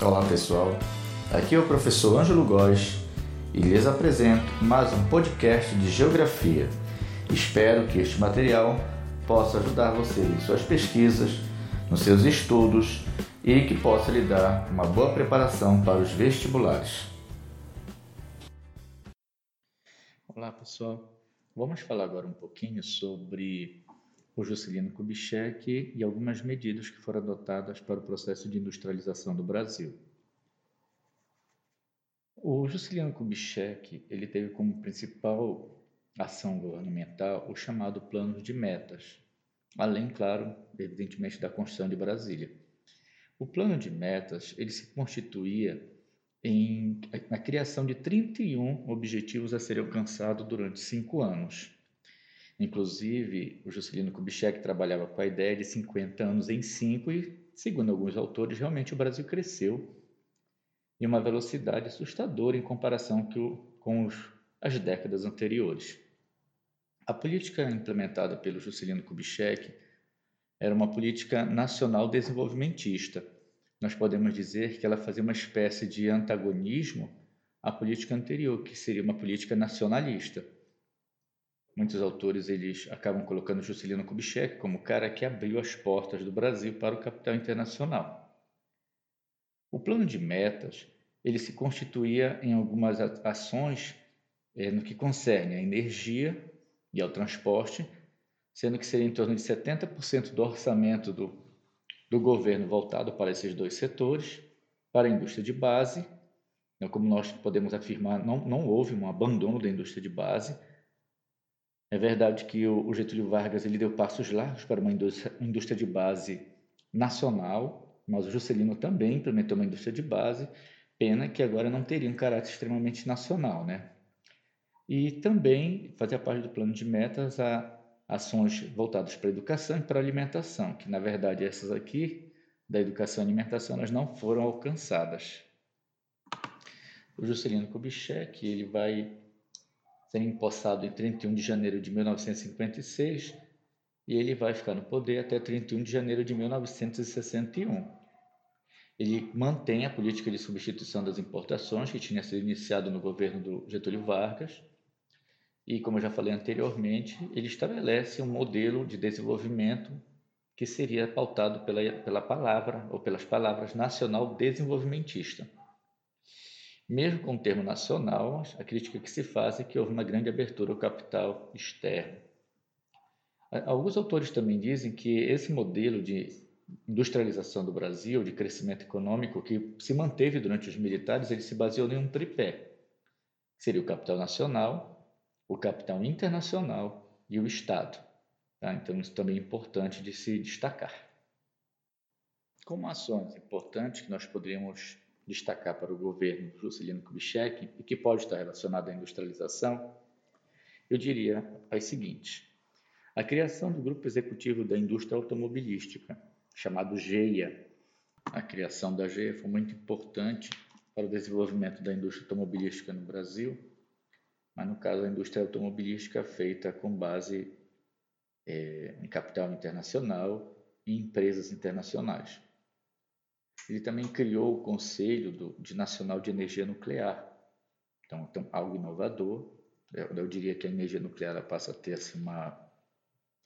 Olá pessoal, aqui é o professor Ângelo Góes e lhes apresento mais um podcast de Geografia. Espero que este material possa ajudar você em suas pesquisas, nos seus estudos e que possa lhe dar uma boa preparação para os vestibulares. Olá pessoal, vamos falar agora um pouquinho sobre o Juscelino Kubitschek e algumas medidas que foram adotadas para o processo de industrialização do Brasil. O Juscelino Kubitschek ele teve como principal ação governamental o chamado Plano de Metas, além, claro, evidentemente, da Constituição de Brasília. O Plano de Metas ele se constituía em, na criação de 31 objetivos a serem alcançados durante cinco anos. Inclusive, o Juscelino Kubitschek trabalhava com a ideia de 50 anos em 5 e, segundo alguns autores, realmente o Brasil cresceu em uma velocidade assustadora em comparação com as décadas anteriores. A política implementada pelo Juscelino Kubitschek era uma política nacional desenvolvimentista. Nós podemos dizer que ela fazia uma espécie de antagonismo à política anterior, que seria uma política nacionalista muitos autores eles acabam colocando Juscelino Kubitschek como o cara que abriu as portas do Brasil para o capital internacional. O plano de metas ele se constituía em algumas ações é, no que concerne à energia e ao transporte, sendo que seria em torno de 70% do orçamento do, do governo voltado para esses dois setores, para a indústria de base. Então, como nós podemos afirmar, não, não houve um abandono da indústria de base, é verdade que o Getúlio Vargas ele deu passos largos para uma indústria, de base nacional, mas o Juscelino também implementou uma indústria de base, pena que agora não teria um caráter extremamente nacional, né? E também fazia parte do plano de metas a ações voltadas para a educação e para a alimentação, que na verdade essas aqui da educação e alimentação elas não foram alcançadas. O Juscelino Kubitschek ele vai ser empossado em 31 de janeiro de 1956 e ele vai ficar no poder até 31 de janeiro de 1961. Ele mantém a política de substituição das importações que tinha sido iniciado no governo do Getúlio Vargas e, como eu já falei anteriormente, ele estabelece um modelo de desenvolvimento que seria pautado pela, pela palavra ou pelas palavras nacional desenvolvimentista. Mesmo com o termo nacional, a crítica que se faz é que houve uma grande abertura ao capital externo. Alguns autores também dizem que esse modelo de industrialização do Brasil, de crescimento econômico que se manteve durante os militares, ele se baseou em um tripé, seria o capital nacional, o capital internacional e o Estado. Tá? Então, isso também é importante de se destacar. Como ações importantes que nós poderíamos destacar para o governo Juscelino Kubitschek e que pode estar relacionado à industrialização, eu diria as seguintes. A criação do Grupo Executivo da Indústria Automobilística, chamado GEIA. A criação da GEIA foi muito importante para o desenvolvimento da indústria automobilística no Brasil, mas no caso a indústria automobilística feita com base é, em capital internacional e empresas internacionais. Ele também criou o Conselho do, de Nacional de Energia Nuclear. Então, então algo inovador. Eu, diria que a energia nuclear passa a ter assim, uma,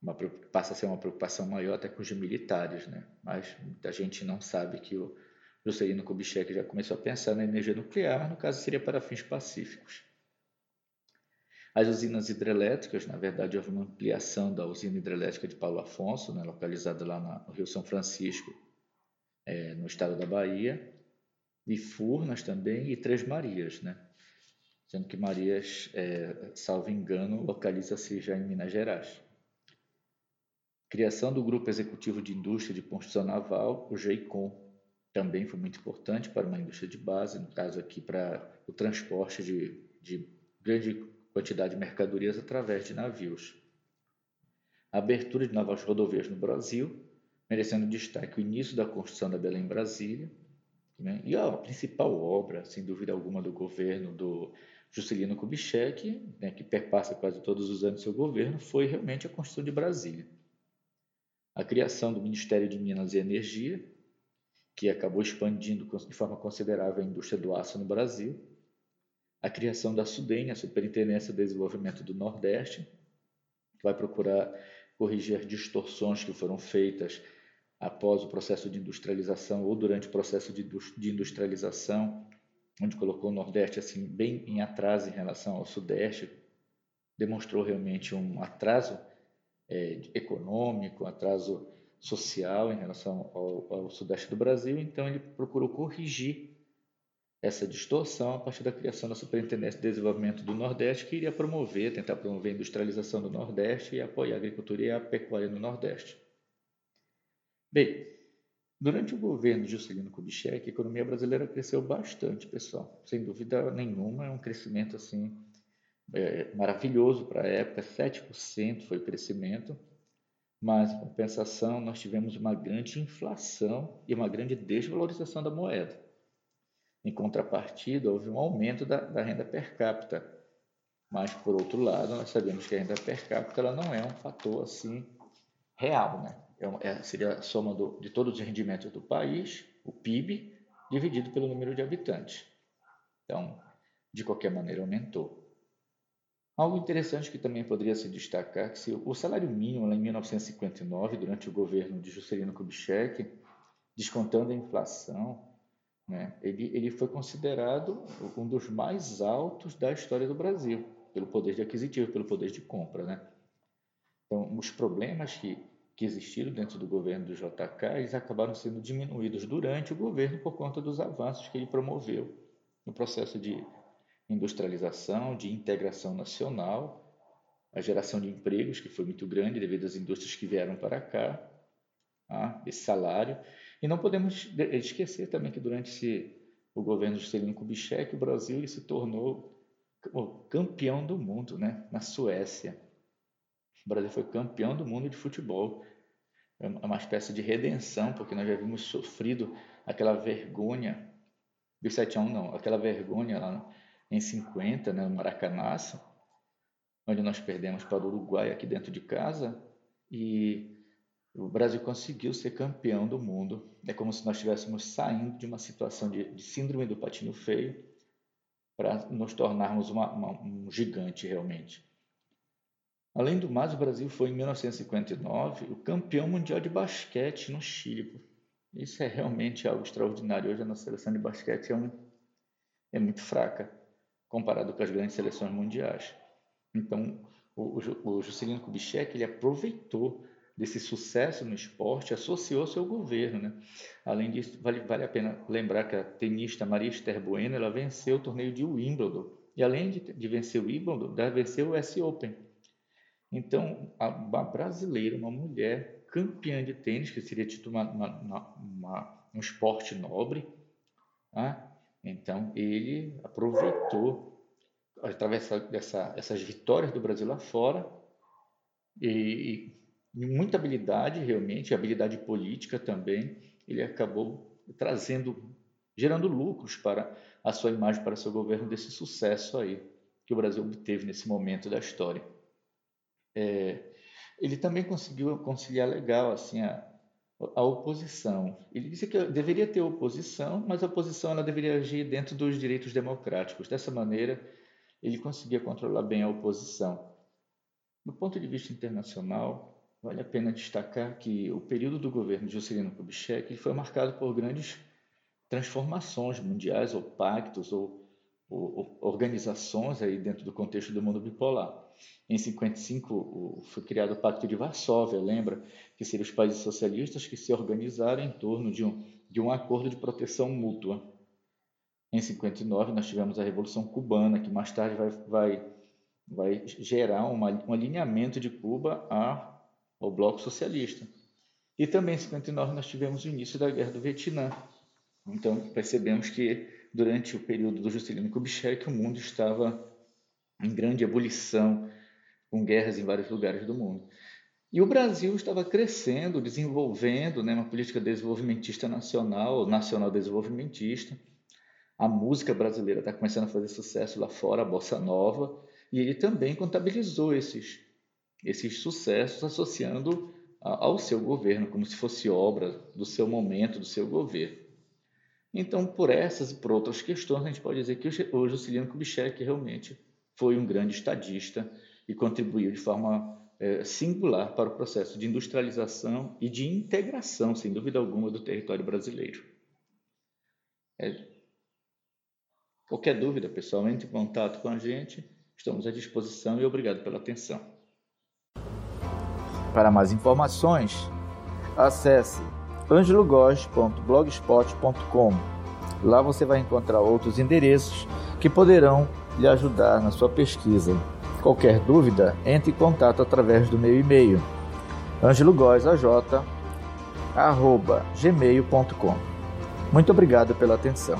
uma, passa a ser uma preocupação maior até com os militares, né? Mas a gente não sabe que o Juscelino Kubitschek já começou a pensar na energia nuclear, no caso seria para fins pacíficos. As usinas hidrelétricas, na verdade, houve uma ampliação da usina hidrelétrica de Paulo Afonso, né, localizada lá no Rio São Francisco, é, no estado da Bahia, e Furnas também, e Três Marias, né? Sendo que Marias, é, salvo engano, localiza-se já em Minas Gerais. Criação do Grupo Executivo de Indústria de Construção Naval, o GEICOM, também foi muito importante para uma indústria de base, no caso aqui para o transporte de, de grande quantidade de mercadorias através de navios. Abertura de novas rodovias no Brasil, merecendo destaque o início da construção da Belém Brasília, né? e a principal obra, sem dúvida alguma, do governo do Juscelino Kubitschek, né, que perpassa quase todos os anos do seu governo, foi realmente a construção de Brasília. A criação do Ministério de Minas e Energia, que acabou expandindo de forma considerável a indústria do aço no Brasil, a criação da SUDEN, a Superintendência de Desenvolvimento do Nordeste, que vai procurar corrigir distorções que foram feitas após o processo de industrialização ou durante o processo de industrialização, onde colocou o Nordeste assim bem em atraso em relação ao Sudeste, demonstrou realmente um atraso é, econômico, um atraso social em relação ao, ao Sudeste do Brasil. Então ele procurou corrigir essa distorção a partir da criação da Superintendência de Desenvolvimento do Nordeste, que iria promover, tentar promover a industrialização do Nordeste e apoiar a agricultura e a pecuária no Nordeste. Bem, durante o governo de Juscelino Kubitschek, a economia brasileira cresceu bastante, pessoal. Sem dúvida nenhuma, é um crescimento assim é, maravilhoso para a época, 7% foi o crescimento, mas em compensação nós tivemos uma grande inflação e uma grande desvalorização da moeda. Em contrapartida, houve um aumento da, da renda per capita, mas por outro lado, nós sabemos que a renda per capita ela não é um fator assim real, né? É, é, seria a soma do, de todos os rendimentos do país, o PIB, dividido pelo número de habitantes. Então, de qualquer maneira, aumentou. Algo interessante que também poderia se destacar que se o salário mínimo lá em 1959, durante o governo de Juscelino Kubitschek, descontando a inflação, né, ele, ele foi considerado um dos mais altos da história do Brasil, pelo poder de aquisitivo, pelo poder de compra. Né? Então, os problemas que que existiram dentro do governo do JK, eles acabaram sendo diminuídos durante o governo por conta dos avanços que ele promoveu no processo de industrialização, de integração nacional, a geração de empregos, que foi muito grande devido às indústrias que vieram para cá, ah, esse salário. E não podemos esquecer também que durante esse, o governo de Juscelino Kubitschek, o Brasil se tornou campeão do mundo né, na Suécia. O Brasil foi campeão do mundo de futebol. É, é uma espécie de redenção, porque nós já vimos sofrido aquela vergonha do 7 a 1 não, aquela vergonha lá em 50, né, no Maracanaço, onde nós perdemos para o Uruguai aqui dentro de casa e o Brasil conseguiu ser campeão do mundo. É como se nós estivéssemos saindo de uma situação de, de síndrome do patinho feio para nos tornarmos uma, uma, um gigante realmente. Além do mais, o Brasil foi em 1959 o campeão mundial de basquete no Chile. Isso é realmente algo extraordinário. Hoje a nossa seleção de basquete é, um, é muito fraca comparado com as grandes seleções mundiais. Então, o, o, o Juscelino Kubitschek ele aproveitou desse sucesso no esporte, associou-se ao governo. Né? Além disso, vale, vale a pena lembrar que a tenista Maria Esther Bueno ela venceu o torneio de Wimbledon. E além de, de vencer o Wimbledon, ela venceu o US Open então, uma brasileira, uma mulher campeã de tênis, que seria tido uma, uma, uma, um esporte nobre, tá? então ele aproveitou através dessa, dessas vitórias do Brasil lá fora e, e muita habilidade realmente, habilidade política também, ele acabou trazendo, gerando lucros para a sua imagem, para seu governo desse sucesso aí que o Brasil obteve nesse momento da história é, ele também conseguiu conciliar legal assim a, a oposição. Ele disse que deveria ter oposição, mas a oposição ela deveria agir dentro dos direitos democráticos. Dessa maneira, ele conseguia controlar bem a oposição. Do ponto de vista internacional, vale a pena destacar que o período do governo de Juscelino Kubitschek foi marcado por grandes transformações mundiais ou pactos ou, organizações aí dentro do contexto do mundo bipolar. Em 55 foi criado o Pacto de Varsóvia, lembra? Que seriam os países socialistas que se organizaram em torno de um, de um acordo de proteção mútua. Em 59 nós tivemos a Revolução Cubana, que mais tarde vai, vai, vai gerar uma, um alinhamento de Cuba a, ao Bloco Socialista. E também em 59 nós tivemos o início da Guerra do Vietnã. Então percebemos que durante o período do Juscelino Kubitschek o mundo estava em grande ebulição, com guerras em vários lugares do mundo. E o Brasil estava crescendo, desenvolvendo né, uma política desenvolvimentista nacional, nacional desenvolvimentista. A música brasileira está começando a fazer sucesso lá fora, a bossa nova, e ele também contabilizou esses, esses sucessos associando ao seu governo, como se fosse obra do seu momento, do seu governo. Então, por essas e por outras questões, a gente pode dizer que o Juscelino Kubitschek realmente foi um grande estadista e contribuiu de forma é, singular para o processo de industrialização e de integração, sem dúvida alguma, do território brasileiro. É, qualquer dúvida, pessoal, entre em contato com a gente, estamos à disposição e obrigado pela atenção. Para mais informações, acesse angelogos.blogspot.com. Lá você vai encontrar outros endereços que poderão lhe ajudar na sua pesquisa. Qualquer dúvida, entre em contato através do meu e-mail angelogosaj@gmail.com. Muito obrigado pela atenção.